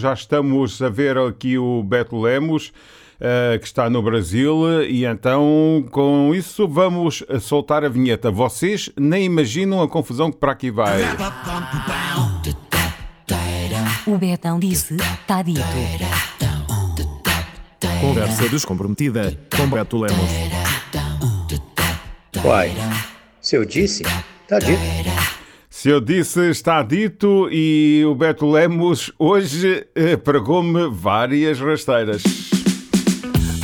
Já estamos a ver aqui o Beto Lemos, uh, que está no Brasil, e então com isso vamos soltar a vinheta. Vocês nem imaginam a confusão que para aqui vai. O Betão disse: está dito. Conversa descomprometida com Beto Lemos. Uai, se eu disse, está dito. Se eu disse está dito e o Beto Lemos hoje eh, pregou-me várias rasteiras.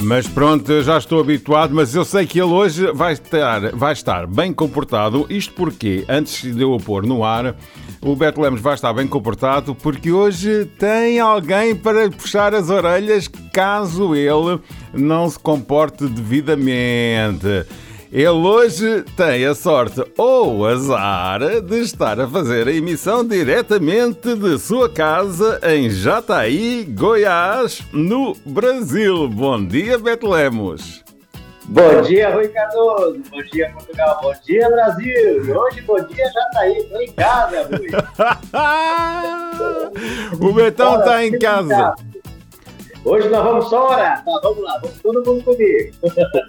Mas pronto, já estou habituado, mas eu sei que ele hoje vai estar, vai estar bem comportado. Isto porque, antes de eu o pôr no ar, o Beto Lemos vai estar bem comportado porque hoje tem alguém para puxar as orelhas caso ele não se comporte devidamente. Ele hoje tem a sorte ou o azar de estar a fazer a emissão diretamente de sua casa em Jataí, Goiás, no Brasil. Bom dia, Beto Lemos. Bom dia, Rui Cardoso. Bom dia, Portugal. Bom dia, Brasil. E hoje, bom dia, Jataí. Estou em casa, Rui. o Betão está em casa. Hoje nós vamos só orar. Tá, vamos lá, vamos todo mundo comigo.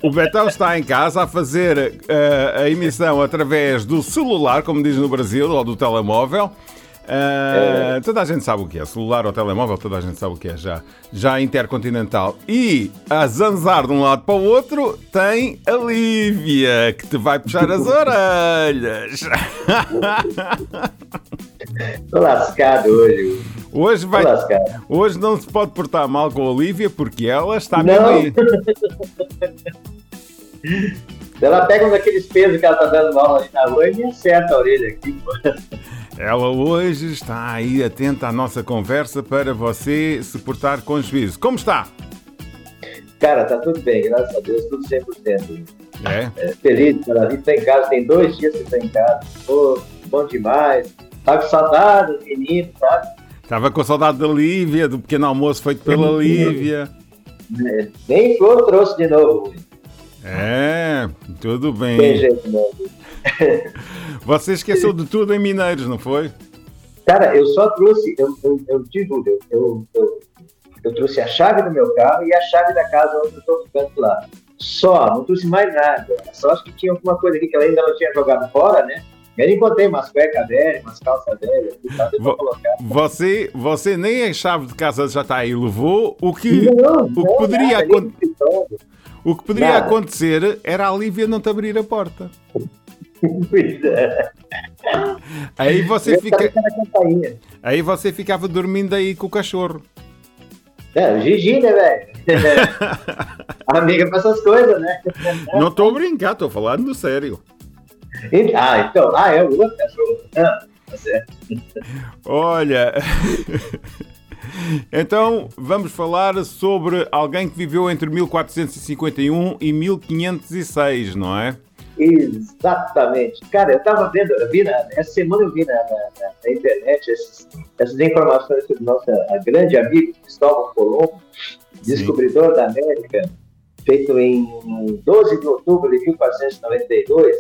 O Betão está em casa a fazer uh, a emissão através do celular, como diz no Brasil, ou do telemóvel. Uh, é. Toda a gente sabe o que é, celular ou telemóvel, toda a gente sabe o que é já. Já intercontinental. E a zanzar de um lado para o outro tem a Lívia, que te vai puxar as orelhas. Estou lascado hoje. Hoje, vai, hoje não se pode portar mal com a Olivia porque ela está mesmo aí. ela pega um daqueles pesos que ela está dando mal ali na rua e acerta a orelha aqui. Ela hoje está aí atenta à nossa conversa para você se portar com juízo. Como está? Cara, tá tudo bem, graças a Deus, tudo 100%. É? é feliz, maravilha, tá em casa, tem dois dias que tá em casa. Pô, bom demais. Tá com saudade menino, sabe? Estava com saudade da Lívia, do pequeno almoço feito pela Lívia. É, nem flor trouxe de novo. É, tudo bem. Tem jeito não. Você esqueceu de tudo em Mineiros, não foi? Cara, eu só trouxe, eu, eu, eu digo, eu, eu, eu, trouxe a chave do meu carro e a chave da casa onde eu estou ficando lá. Só, não trouxe mais nada. Só acho que tinha alguma coisa aqui que ela ainda não tinha jogado fora, né? Eu encontrei umas cuecas velhas, umas calças velhas, Vo Você, você nem a chave de casa já está aí levou. O que, não, o que não, poderia, acontecer o que poderia acontecer era a Lívia não te abrir a porta. Pois é. Aí você fica. Aí você ficava dormindo aí com o cachorro. É, Gigi, né, velho? Amiga pra essas coisas, né? Não estou a brincar, estou falando sério. Ah, então, ah, é o outro cachorro. Ah, tá certo. Olha. Então, vamos falar sobre alguém que viveu entre 1451 e 1506, não é? Exatamente. Cara, eu estava vendo, eu vi na, essa semana eu vi na, na, na internet essas, essas, informações sobre nosso grande amigo Cristóvão Colombo, descobridor da América, feito em 12 de outubro de 1492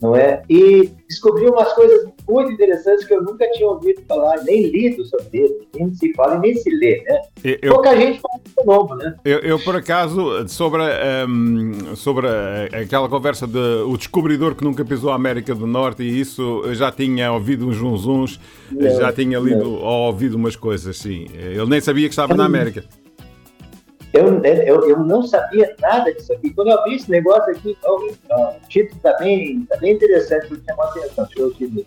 não é? E descobri umas coisas muito interessantes que eu nunca tinha ouvido falar, nem lido sobre ele, nem se fala e nem se lê, né? Eu, Pouca gente fala isso novo, né? Eu, eu, por acaso, sobre, um, sobre aquela conversa de o descobridor que nunca pisou a América do Norte e isso, eu já tinha ouvido uns uns, já tinha lido não. ou ouvido umas coisas, sim. Ele nem sabia que estava na América. Eu, eu, eu não sabia nada disso aqui. Quando eu vi esse negócio aqui, o título está bem, tá bem interessante, porque chamou atenção. Eu aqui,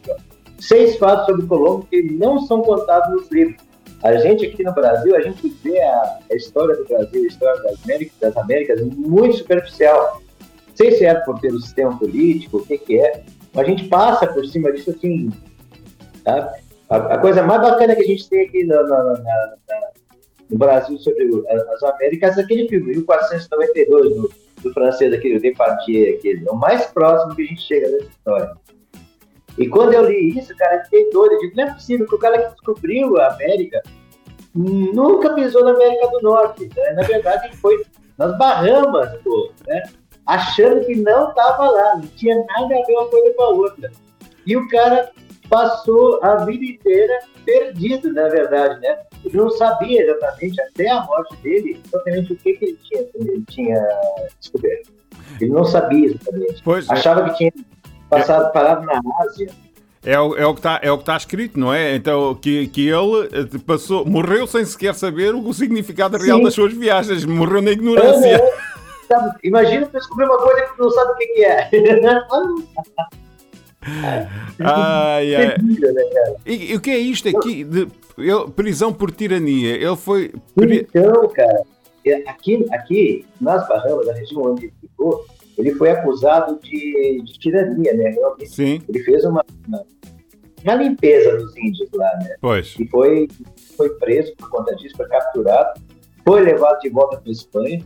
Seis fatos sobre Colombo que não são contados nos livros. A gente aqui no Brasil, a gente vê a, a história do Brasil, a história das Américas, das Américas muito superficial. Não sei se é por ter o sistema político, o que, que é, mas a gente passa por cima disso assim. Tá? A, a coisa mais bacana que a gente tem aqui na, na, no Brasil sobre as Américas, aquele filme, 1492, do, do francês, aquele, o Depardieu, aquele, é o mais próximo que a gente chega dessa história. E quando eu li isso, cara, eu fiquei doido. Eu digo, não é possível que o cara que descobriu a América nunca pisou na América do Norte. Né? Na verdade, ele foi nas Bahamas, pô, né? achando que não estava lá, não tinha nada a ver uma coisa com a outra. E o cara passou a vida inteira perdido, na verdade, né? Ele não sabia exatamente, até a morte dele, exatamente o que, que ele, tinha, ele tinha descoberto. Ele não sabia exatamente. Pois é. Achava que tinha passado, parado na Ásia. É o, é o que está é o que está escrito, não é? Então, que, que ele eh, passou, morreu sem sequer saber o significado real Sim. das suas viagens, morreu na ignorância. É, sabe? Imagina tu descobrir uma coisa que tu não sabe o que, que é. Ai, ai. Terrível, né? E, e o que é isto aqui? De, ele- prisão por tirania. Ele foi. pri- Então, cara, é, aqui, aqui nas Bahamas, na região onde ele ficou, ele foi acusado de, de tirania, né? Realmente, Sim, ele fez uma, uma, uma limpeza nos índios lá, né? pois. E foi, foi preso por conta disso, foi capturado, foi levado de volta para a Espanha,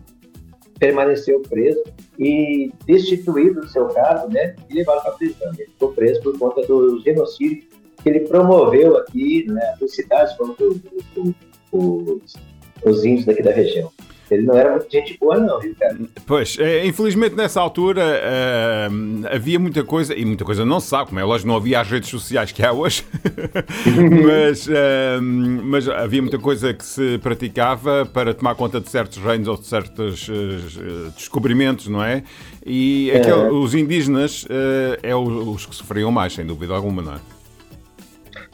permaneceu preso e destituído do seu cargo, né? E levado para a prisão. Ele ficou preso por conta do genocídio que ele promoveu aqui, né? Nas cidades contra o- o- o- os, os índios daqui da região. Ele não era muito gente boa, não, viu, cara? Pois, eh, infelizmente nessa altura eh, havia muita coisa, e muita coisa não se sabe, como é lógico, não havia as redes sociais que há hoje, mas, eh, mas havia muita coisa que se praticava para tomar conta de certos reinos ou de certos eh, descobrimentos, não é? E aquele- os indígenas é os que sofriam mais, sem dúvida alguma, não é?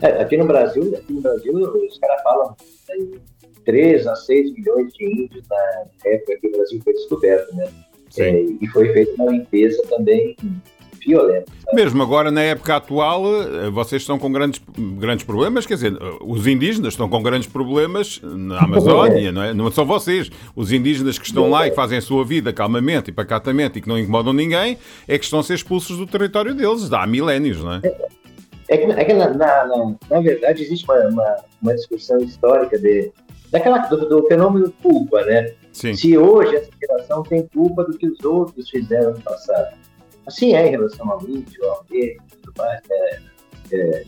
É, aqui no Brasil, aqui no Brasil, os caras falam 3 a 6 milhões de índios na época que o Brasil foi descoberto, né? É, e foi feita uma limpeza também violenta. sabe? Mesmo agora, na época atual, eh, vocês estão com grandes, grandes problemas, quer dizer, eh, os indígenas estão com grandes problemas na Amazónia, não é? Não são vocês. Os indígenas que estão lá e fazem a sua vida calmamente e pacatamente e que não incomodam ninguém, é que estão a ser expulsos do território deles, há milénios, não é? É que, é que na, na, na- na verdade, existe uma, uma, uma discussão histórica de, daquela, do, do fenômeno culpa, né? Sim. Se hoje essa geração tem culpa do que os outros fizeram no passado. Assim é em relação ao índio, ao gay e tudo mais. né? É,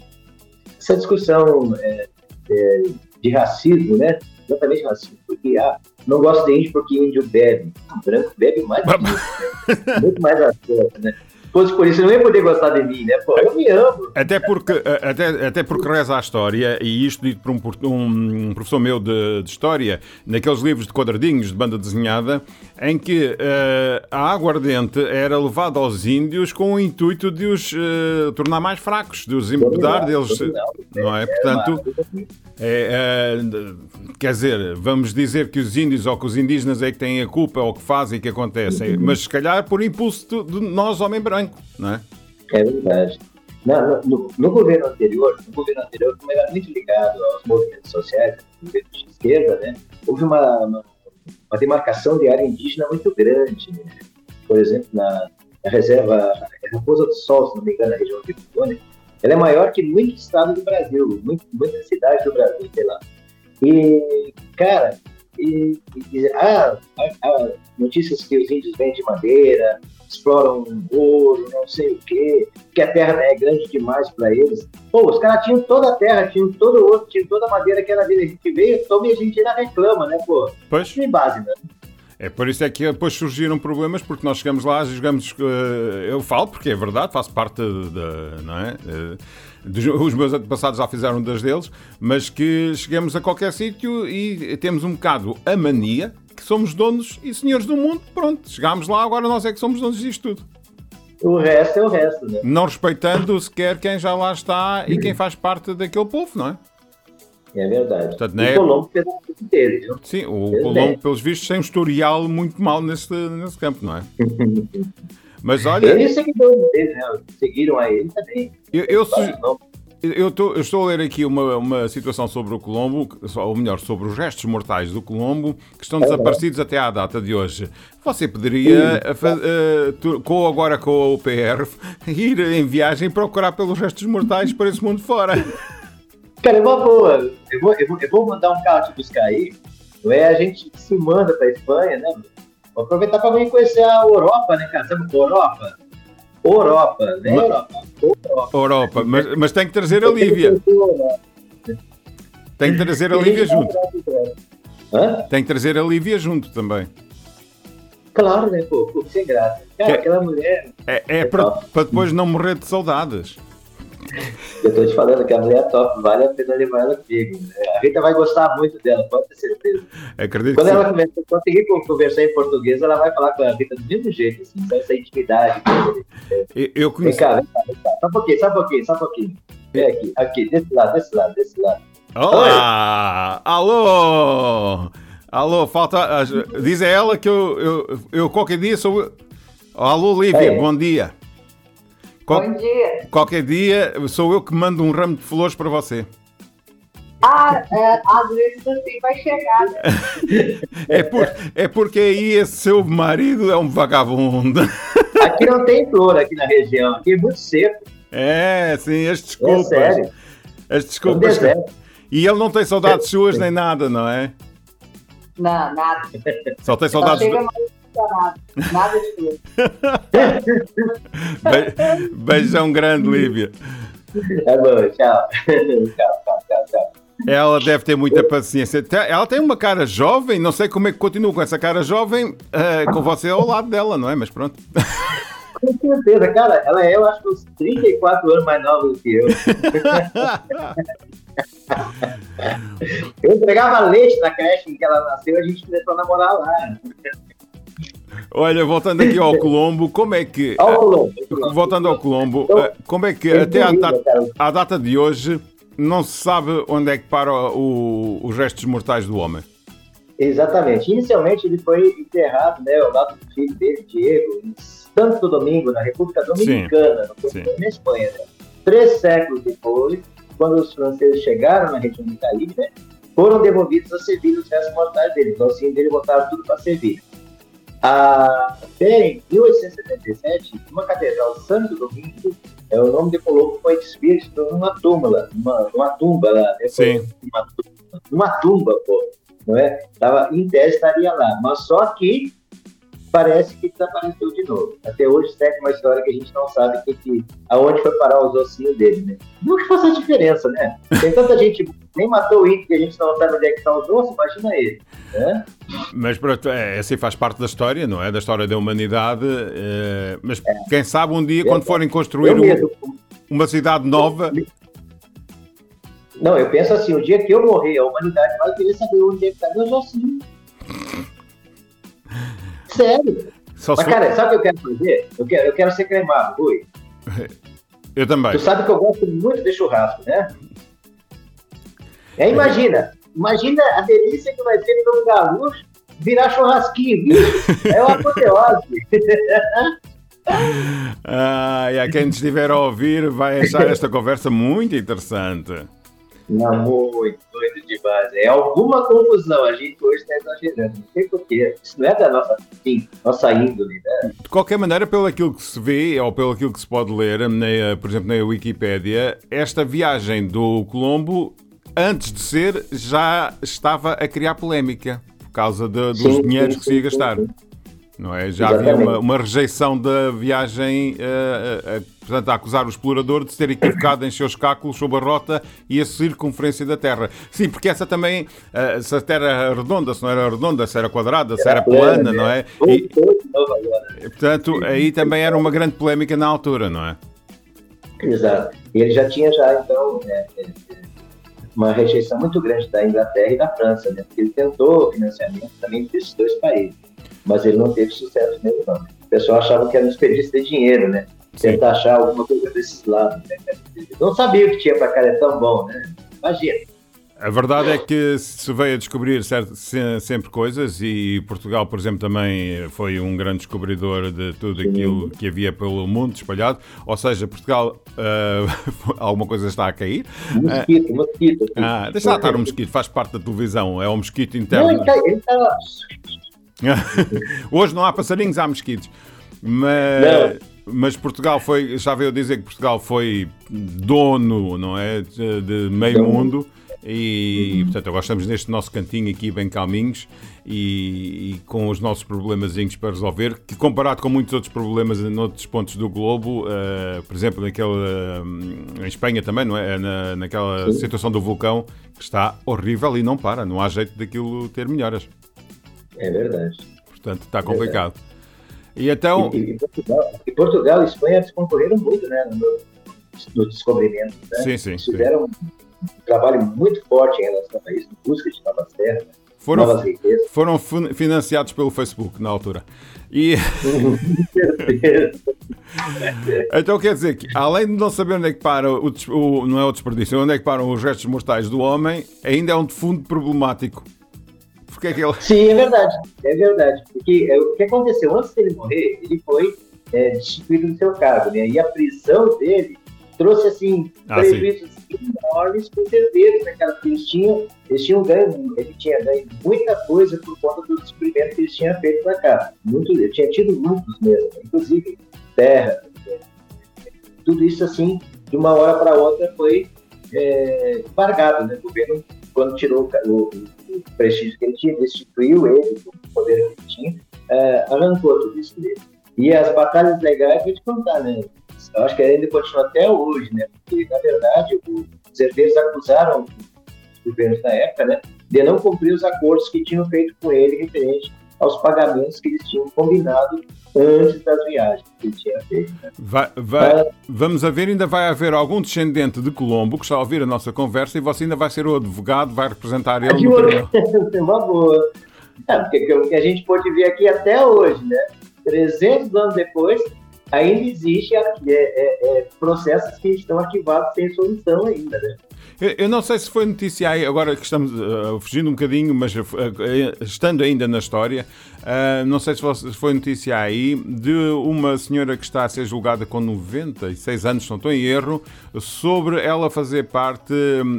essa discussão é, é, de racismo, né? Exatamente racismo, porque ah, não gosto de índio porque índio bebe. O branco bebe mais né? Muito mais acesso, né? Se fosse por isso, não ia poder gostar de mim, né? Pô, eu me amo. Até porque, eh, até, até porque reza a história, e isto dito por um, um professor meu de, de História, naqueles livros de quadradinhos de banda desenhada, em que eh, a aguardente era levada aos índios com o intuito de os eh, tornar mais fracos, de os embedar deles, não é? Portanto, é, é, quer dizer, vamos dizer que os índios ou que os indígenas é que têm a culpa ou que fazem que acontecem, mas se calhar por impulso de, nós, homem branco, não é? É verdade. No, no governo anterior, no governo anterior, como era muito ligado aos movimentos sociais, governo de esquerda, né, houve uma, uma, uma demarcação de área indígena muito grande. né? Por exemplo, na, na reserva Raposa do Sol, se não me engano, na região de Rondônia, ela é maior que muitos estados do Brasil, muito, muitas cidades do Brasil, sei lá. E, cara, e, e, ah, há, há notícias que os índios vendem madeira, exploram ouro, não sei o quê, que a terra é grande demais para eles. Pô, os caras tinham toda a terra, tinham todo o ouro, tinham toda a madeira que era dele. A gente veio, toma e a gente ainda reclama, né, pô? Pois. Tem base, né? É por isso é que depois surgiram problemas, porque nós chegamos lá, jogamos. eh, eu falo porque é verdade, faço parte da. Não é? Os meus antepassados já fizeram das deles, mas que chegamos a qualquer sítio e temos um bocado a mania que somos donos e senhores do mundo. Pronto, chegámos lá, agora nós é que somos donos disto tudo. O resto é o resto, né? Não respeitando sequer quem já lá está e quem faz parte daquele povo, não é? É verdade. Portanto, o né? Colombo fez pouco dele, viu? Sim, o Pois Colombo, é. pelos vistos, tem um historial muito mau nesse, nesse campo, não é? Mas olha. Ele e seguidores dele, né? Seguiram a ele também. Eu, eu, eu, tô- eu estou a ler aqui uma, uma situação sobre o Colombo, ou melhor, sobre os restos mortais do Colombo, que estão desaparecidos até à data de hoje. Você poderia, tu- com, agora com a UPR, ir em viagem procurar pelos restos mortais para esse mundo fora. Cara, é uma boa. Eu vou, eu vou, eu vou mandar um carro te buscar aí. Não é? A gente se manda pra Espanha, né? Vou aproveitar pra vir conhecer a Europa, né, cara? Sabe Europa? Europa, né? Europa. Europa. Europa, mas, mas tem que trazer a Lívia. Tem que trazer a Lívia junto. Hã? Tem que trazer a Lívia junto também. Claro, né, pô? Pô, sem graça. Cara, Que- aquela mulher. É, é para, para depois não morrer de saudades. Eu tô te falando que a mulher é top, vale a pena levar ela comigo. né? A Rita vai gostar muito dela, pode ter certeza. Acredito Quando ela sim. começar, conseguir conversar em português, ela vai falar com a Rita do mesmo jeito, assim, sabe? essa intimidade. Eu- Eu Vem cá, vem cá, vem cá. Só um pouquinho, só um pouquinho, só um pouquinho. Vem aqui, aqui, desse lado, desse lado, desse lado. Olá! Alô! Alô, falta. as- Diz a ela que eu, eu, eu qualquer dia sou. Alô, Lívia, É. bom dia. Qual- Bom dia. qualquer dia sou eu que mando um ramo de flores para você. Ah, é, às vezes assim vai chegar. né? É, por, é porque aí esse seu marido é um vagabundo. Aqui não tem flor aqui na região, aqui é muito seco. É, sim, as É desculpas. sério. As É desculpas. deserto. E ele não tem saudades suas nem nada, não é? Não, nada. Só tem Só saudades. chega do- mais funcionado. Nada de. Be- Beijão grande, Lívia. Tá bom, tchau. tchau, tchau, tchau, tchau. Ela deve ter muita paciência. Ela tem uma cara jovem, não sei como é que continua com essa cara jovem, eh, com você ao lado dela, não é? Mas pronto. Com certeza, cara, ela é, eu acho que uns 34 anos mais nova do que eu. Eu entregava leite na creche em que ela nasceu, a gente começou a namorar lá. Olha, voltando aqui ao Colombo, como é que. Olha o Colombo. Voltando ao Colombo, Então, eh, como é que até à data, à data de hoje não se sabe onde é que para o- os restos mortais do homem? Exatamente. Inicialmente ele foi enterrado, né, ao lado do filho dele, Diego, em Santo Domingo, na República Dominicana, Sim. na Espanha. Né? Três séculos depois, quando os franceses chegaram na região do Caribe, né, foram devolvidos a Sevilha os restos mortais dele. Então, assim, dele botaram tudo para Sevilha. Até em 1877, uma catedral Santo Domingo, é, o nome de Colombo foi desvisto numa túmula, numa, numa tumba lá, né? Sim. Uma, numa tumba, pô, não é? Tava, em tese estaria lá, mas só que parece que desapareceu de novo. Até hoje segue uma história que a gente não sabe que, que, aonde foi parar os ossinhos dele, né? Não que faça diferença, né? Tem tanta gente, nem matou o índio que a gente não sabe onde é que estão os ossos, imagina ele, né? Mas pronto, é, assim faz parte da história, não é? Da história da humanidade. eh, mas quem sabe um dia, quando forem construir um- uma cidade nova, Não, eu penso assim, o dia que eu morrer, a humanidade vai querer saber onde é que tá meus ossinhos. Sério. só Mas, for- cara, sabe o que eu quero fazer? Eu quero, eu quero ser cremado, Rui. Eu também. Tu sabe que eu gosto muito de churrasco, né? É, imagina. Imagina a delícia que vai ser no meu gaúcho virar churrasquinho. bicho. É uma apoteose. Ah, e a quem estiver a ouvir vai achar esta conversa muito interessante. Não, muito, muito demais. É alguma confusão. A gente hoje está exagerando. Não sei porquê. Isso não é da nossa, sim, nossa índole, né? De qualquer maneira, pelo aquilo que se vê, ou pelo aquilo que se pode ler, na- por exemplo, na Wikipédia, esta viagem do Colombo, antes de ser, já estava a criar polémica por causa de- dos Sim, dinheiros sim, que se ia gastar. sim. Não é? Já havia Exatamente. uma, uma rejeição da viagem, eh, eh, portanto, a acusar o explorador de se ter equivocado em seus cálculos sobre a rota e a circunferência da Terra. Sim, porque essa também, eh, se a Terra era redonda, se não era redonda, se era quadrada, se era plana, não é? E, Voltou de novo agora. portanto, aí também era uma grande polémica na altura, não é? Exato. E ele já tinha já, então, é, é, é, uma rejeição muito grande da Inglaterra e da França, né? Porque ele tentou financiamento também desses dois países, mas ele não teve sucesso mesmo, não. O pessoal achava que era um desperdício de dinheiro, né? Tentar achar alguma coisa desses lados, né? Não sabia o que tinha para cá, é tão bom, né? Imagina. A verdade é que se veio a descobrir certo- se- sempre coisas e Portugal, por exemplo, também foi um grande descobridor de tudo aquilo que havia pelo mundo espalhado. Ou seja, Portugal, ah, alguma coisa está a cair. Mosquito, mosquito. Ah, deixa lá estar o mosquito, faz parte da televisão, é o mosquito Não, interno. ele tá, ele tá... Hoje não há passarinhos, há mosquitos. Mas, mas Portugal foi, já veio dizer que Portugal foi dono, não é? De, meio Dono. mundo. E, portanto, agora estamos neste nosso cantinho aqui, bem calminhos, e, e com os nossos problemazinhos para resolver, que comparado com muitos outros problemas em outros pontos do globo, eh, por exemplo, naquele, eh, em Espanha também, não é? Na, naquela Sim. situação do vulcão, que está horrível e não para, não há jeito daquilo ter melhoras. É verdade. Portanto, está complicado. E então, E, e Portugal, e Portugal e Espanha se concorreram muito, né? No no descobrimento. Né? Sim, sim, Eles sim. fizeram um trabalho muito forte em relação a isso, em busca de novas terras, Foram, novas riquezas. foram fin- financiados pelo Facebook na altura. E então quer dizer que, além de não saber onde é que para o, o- não é o desperdício, onde é que param os restos mortais do homem, ainda é um defunto problemático. É que. Sim, é verdade, é verdade. Porque é, o que aconteceu? Antes dele morrer, ele foi é, destituído do seu cargo, né? E a prisão dele trouxe, assim, Ah, prejuízos enormes para os herdeiros, né, cara? Porque eles tinham, eles tinham ganho, ele tinha ganho muita coisa por conta do descobrimento que eles tinham feito na casa. Muito, ele tinha tido lucros mesmo, inclusive terra. né? Tudo isso, assim, de uma hora para outra foi é, embargado, né? O governo, quando tirou o, o- o prestígio que ele tinha, destituiu ele do poder que ele tinha, é, arrancou tudo isso dele. E as batalhas legais, vou te contar, né? Eu acho que ainda continua até hoje, né? Porque, na verdade, os herdeiros acusaram os governos da época, né? De não cumprir os acordos que tinham feito com ele referente aos pagamentos que eles tinham combinado antes das viagens que ele tinha feito. né? Vai- vai- vamos a ver, ainda vai haver algum descendente de Colombo que está a ouvir a nossa conversa e você ainda vai ser o advogado, vai representar ele De olho. É uma boa. É, porque o que a gente pode ver aqui até hoje, né? 300 anos depois, ainda existe é, é, é, processos que estão arquivados sem solução ainda, né? Eu, não sei se foi notícia agora que estamos uh, fugindo um bocadinho, mas uh, estando ainda na história, uh, não sei se foi- notícia aí de uma senhora que está a ser julgada com 96 anos, não estou em erro, sobre ela fazer parte,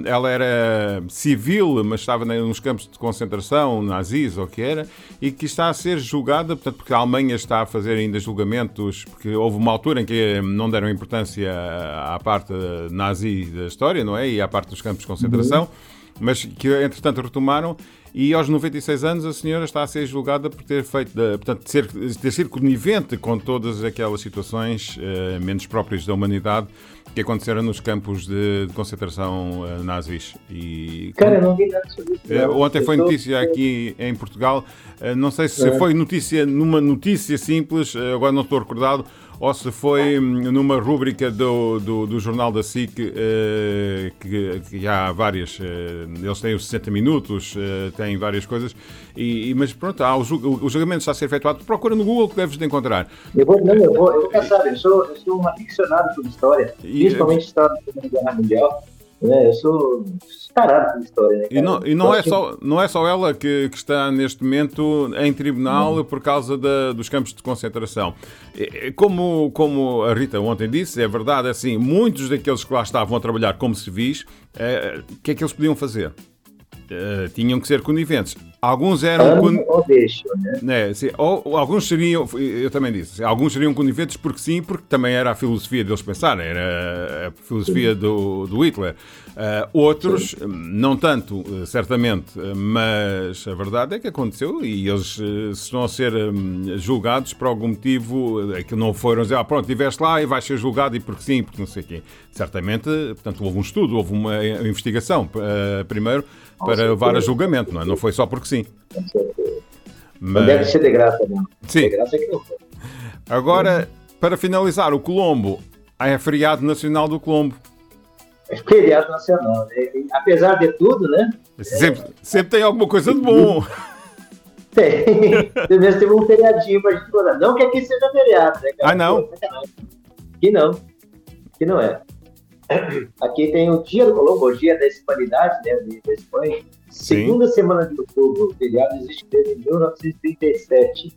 ela era civil, mas estava nos campos de concentração, nazis ou o que era, e que está a ser julgada, portanto, porque a Alemanha está a fazer ainda julgamentos, porque houve uma altura em que não deram importância à parte nazi da história, não é? E à parte dos campos de concentração, mas que entretanto retomaram. E aos 96 anos a senhora está a ser julgada por ter feito, portanto, ser, ter sido conivente com todas aquelas situações eh, menos próprias da humanidade que aconteceram nos campos de, de concentração eh, nazis. E Cara, eu não vi nada sobre isso. eh. Ontem foi notícia aqui em Portugal. eh, Não sei se É. foi notícia numa notícia simples, eh, agora não estou recordado, ou se foi hum, numa rúbrica do, do, do jornal da SIC, eh, que, que há várias. eh, Eles têm os 60 minutos, eh, têm várias coisas. E, e- mas pronto, há o, o julgamento está a ser efetuado. Procura no Google que deves de encontrar. Eu vou, não, eu vou, eu caçar, eu sou, eu sou um aficionado por história, E- principalmente história da Segunda Guerra Mundial. Né? Eu sou tarado por história, né? E não, e não, é, só, não é só ela que, que está neste momento em tribunal por causa da- dos campos de concentração. É, é, Como, como a Rita ontem disse, é verdade, assim, muitos daqueles que lá estavam a trabalhar como civis, eh, o que é que eles podiam fazer? Eh, tinham que ser coniventes. Alguns eram. Amo con- ou deixo, né? né, sim, ou, ou alguns seriam, eu também disse, alguns seriam coniventes porque sim, porque também era a filosofia deles pensarem, era a filosofia do, do Hitler. Ah, outros, não tanto, eh, certamente, mas a verdade é que aconteceu e eles eh, estão a ser hum, julgados por algum motivo, eh, que não foram dizer, ah, pronto, estiveste lá e vais ser julgado e porque sim, porque não sei o quê. Certamente, portanto, houve um estudo, houve uma investigação eh, primeiro para levar a julgamento, não é? Não foi só porque sim. Certeza. Não Mas- deve ser de graça, não. Sim. De graça é que não foi. Agora, para finalizar, o Colombo é feriado nacional do Colombo. É feriado nacional, né? E, apesar de tudo, né? Sempre, sempre tem alguma coisa de bom. Tem. Pelo menos teve um feriadinho pra gente falar. Não que aqui seja feriado, né, cara? Ah, não? Aqui não. Aqui não é. Aqui tem o Dia do Colombo, o Dia da Hispanidade, né, da Espanha. Segunda semana de outubro, o feriado existe desde 1937.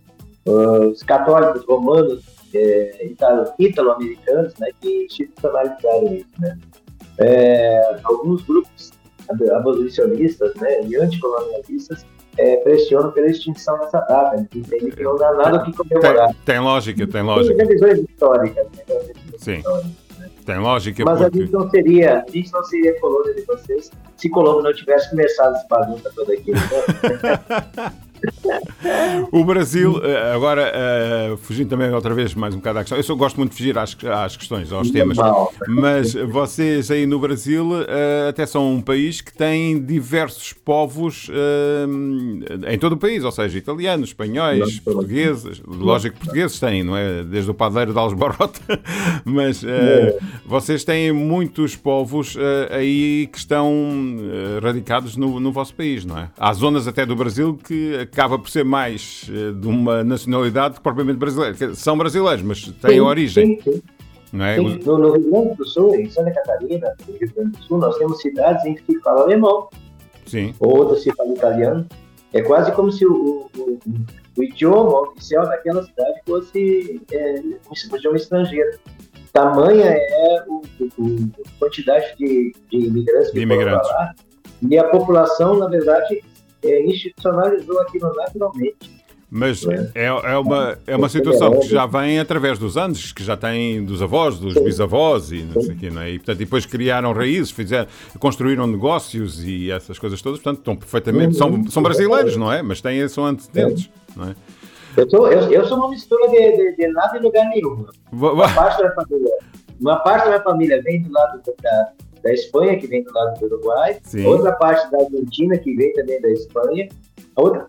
Os católicos romanos, é, italo- italo-americanos, né, que institucionalizaram isso, né. É, alguns grupos ab- abolicionistas, né, e anticolonialistas é, pressionam pela extinção dessa data, né, que entendem que não dá nada o que comemorar. Tem, tem lógica, tem Tem lógica. revisões históricas, né, Sim. históricas. Tem lógica Mas a porque. gente não seria, a gente não seria colônia de vocês se Colombo não tivesse começado essa bagunça toda aqui. Então, O Brasil, eh, agora, eh, fugindo também outra vez mais um bocado à questão, eu só gosto muito de fugir às, às questões, aos temas, mas vocês aí no Brasil eh, até são um país que tem diversos povos eh, em todo o país, ou seja, italianos, espanhóis, portugueses, lógico que portugueses têm, não é? Desde o padeiro de Alesbarrota, mas eh, vocês têm muitos povos aí que estão radicados no, no vosso país, não é? Há zonas até do Brasil que acaba por ser mais eh, de uma nacionalidade que propriamente brasileira. São brasileiros, mas têm Sim, origem, sim, sim. não é? Sim, No, Rio Grande do Sul, em Santa Catarina, no Rio Grande do Sul, nós temos cidades em que se fala alemão, Sim. ou outras se fala italiano. É quase como se o, o, o- idioma oficial daquela cidade fosse é, um idioma estrangeiro. Tamanha é o, o- o- a quantidade de, de imigrantes que De imigrantes. lá. E a população, na verdade, é, institucionalizou aquilo naturalmente. Mas é, é, uma, é uma situação que já vem através dos anos, que já tem dos avós, dos bisavós e não sei o quê, não é? E, portanto, depois criaram raízes, fizeram, construíram negócios e essas coisas todas, portanto, estão perfeitamente, são, são brasileiros, não é? Mas têm, são antecedentes, não é? Eu, sou eu, eu sou uma mistura de, de, de nada e lugar nenhum. Uma parte da família, uma parte da minha família vem do lado da, da Espanha, que vem do lado do Uruguai. Sim. Outra parte da Argentina, que vem também da Espanha. A outra.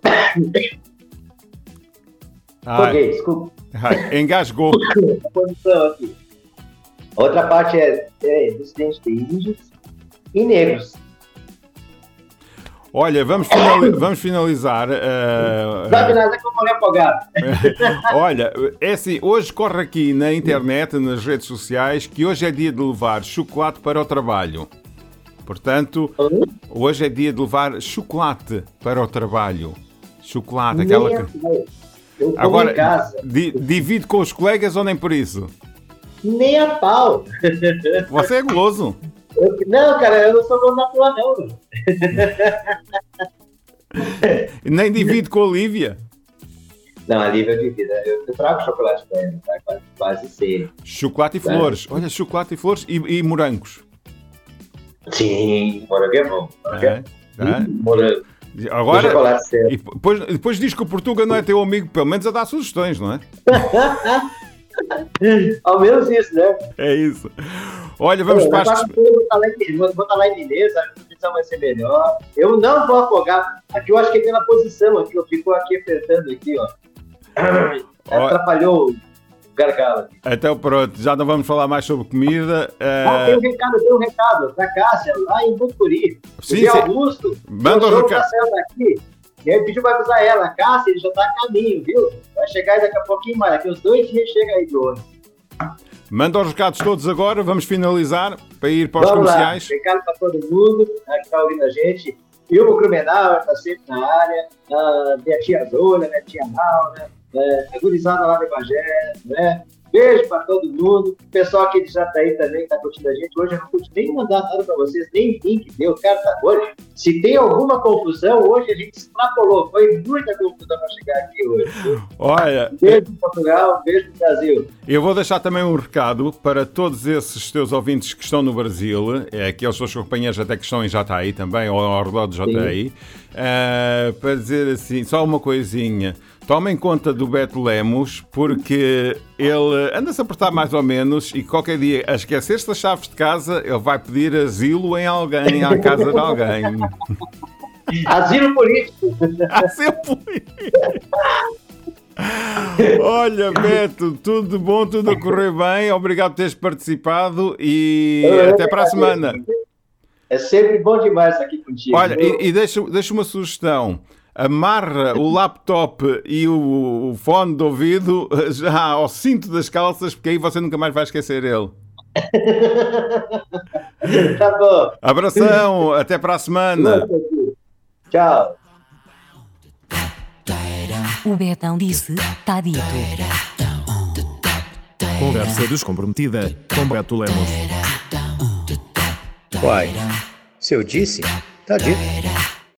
Ai, Foguei, desculpa. ai, engasgou. A posição aqui. A outra parte é, é descendente de índios e negros. Olha, vamos, finali- vamos finalizar. mulher afogada. Olha, é assim, hoje corre aqui na internet, nas redes sociais, que hoje é dia de levar chocolate para o trabalho. Portanto, hoje é dia de levar chocolate para o trabalho. Chocolate, aquela que... Agora, di- divide com os colegas ou nem por isso? Nem a pau. Você é goloso. Eu- não, cara, eu não sou dono da porra, não. Nem divide com a Lívia. Não, a Lívia de vida. Eu, eu trago chocolate pra ela, tá? Quase, quase sempre. Chocolate e flores. Olha, chocolate e flores e, e morangos. Sim, morango é bom. Morango é É, é. Morango. Agora, e depois, depois diz que o Portuga não é teu amigo, pelo menos a dar sugestões, não é? Ao menos isso, né? É isso. Olha, vamos Eu, para vou falar em- vou vou falar em inglês, a posição vai ser melhor. Eu não vou afogar. Aqui eu acho que é pela posição aqui, eu fico aqui apertando aqui, ó. Atrapalhou o gargalo. aqui. Então pronto, já não vamos falar mais sobre comida. Ah, eh, tem um recado, tem um recado pra Cássia, lá em Bucuri. Sim, o sim. Augusto, Manda o recado. recado. daqui. E aí pediu pra avisar ela, Cássia, ele já tá a caminho, viu? Vai chegar aí daqui a pouquinho mais, daqui uns dois dias chega aí ônibus. Manda os recados todos agora, vamos finalizar para ir para os Vamos lá, comerciais. recado pra todo mundo né, que tá ouvindo a gente. Ilmo Crumenau tá sempre na área, a minha tia Zola, minha tia Laura, é, a gurizada lá do Evangelho, né? Beijo pra todo mundo. O pessoal aqui de Jataí também que tá curtindo a gente. Hoje eu não pude nem mandar nada pra vocês, nem link deu. Cara, tá hoje. Se tem alguma confusão, hoje a gente extrapolou. Foi muita confusão pra chegar aqui hoje. Olha, Beijo pro Portugal, beijo pro Brasil. eu vou deixar também um recado para todos esses teus ouvintes que estão no Brasil, é, aqueles seus companheiros até que estão em Jataí também, ou ao redor de Jataí, eh, para dizer assim, só uma coisinha. Tomem conta do Beto Lemos, porque ele anda-se a apertar mais ou menos e qualquer dia a esquecer-se das chaves de casa, ele vai pedir asilo em alguém, à casa de alguém. Asilo político. Há sempre. Olha, Beto, tudo de bom, tudo a correr bem. Obrigado por teres participado e até para a semana. É sempre bom demais aqui contigo. Olha, e, e deixa, deixa uma sugestão. Amarra o laptop e o, o fone de ouvido já ao cinto das calças, porque aí você nunca mais vai esquecer ele. Tá bom. Abração, até para a semana. Tchau. O Betão disse, tá dito. Conversa descomprometida com Beto Lemos. Uai, se eu disse, tá dito.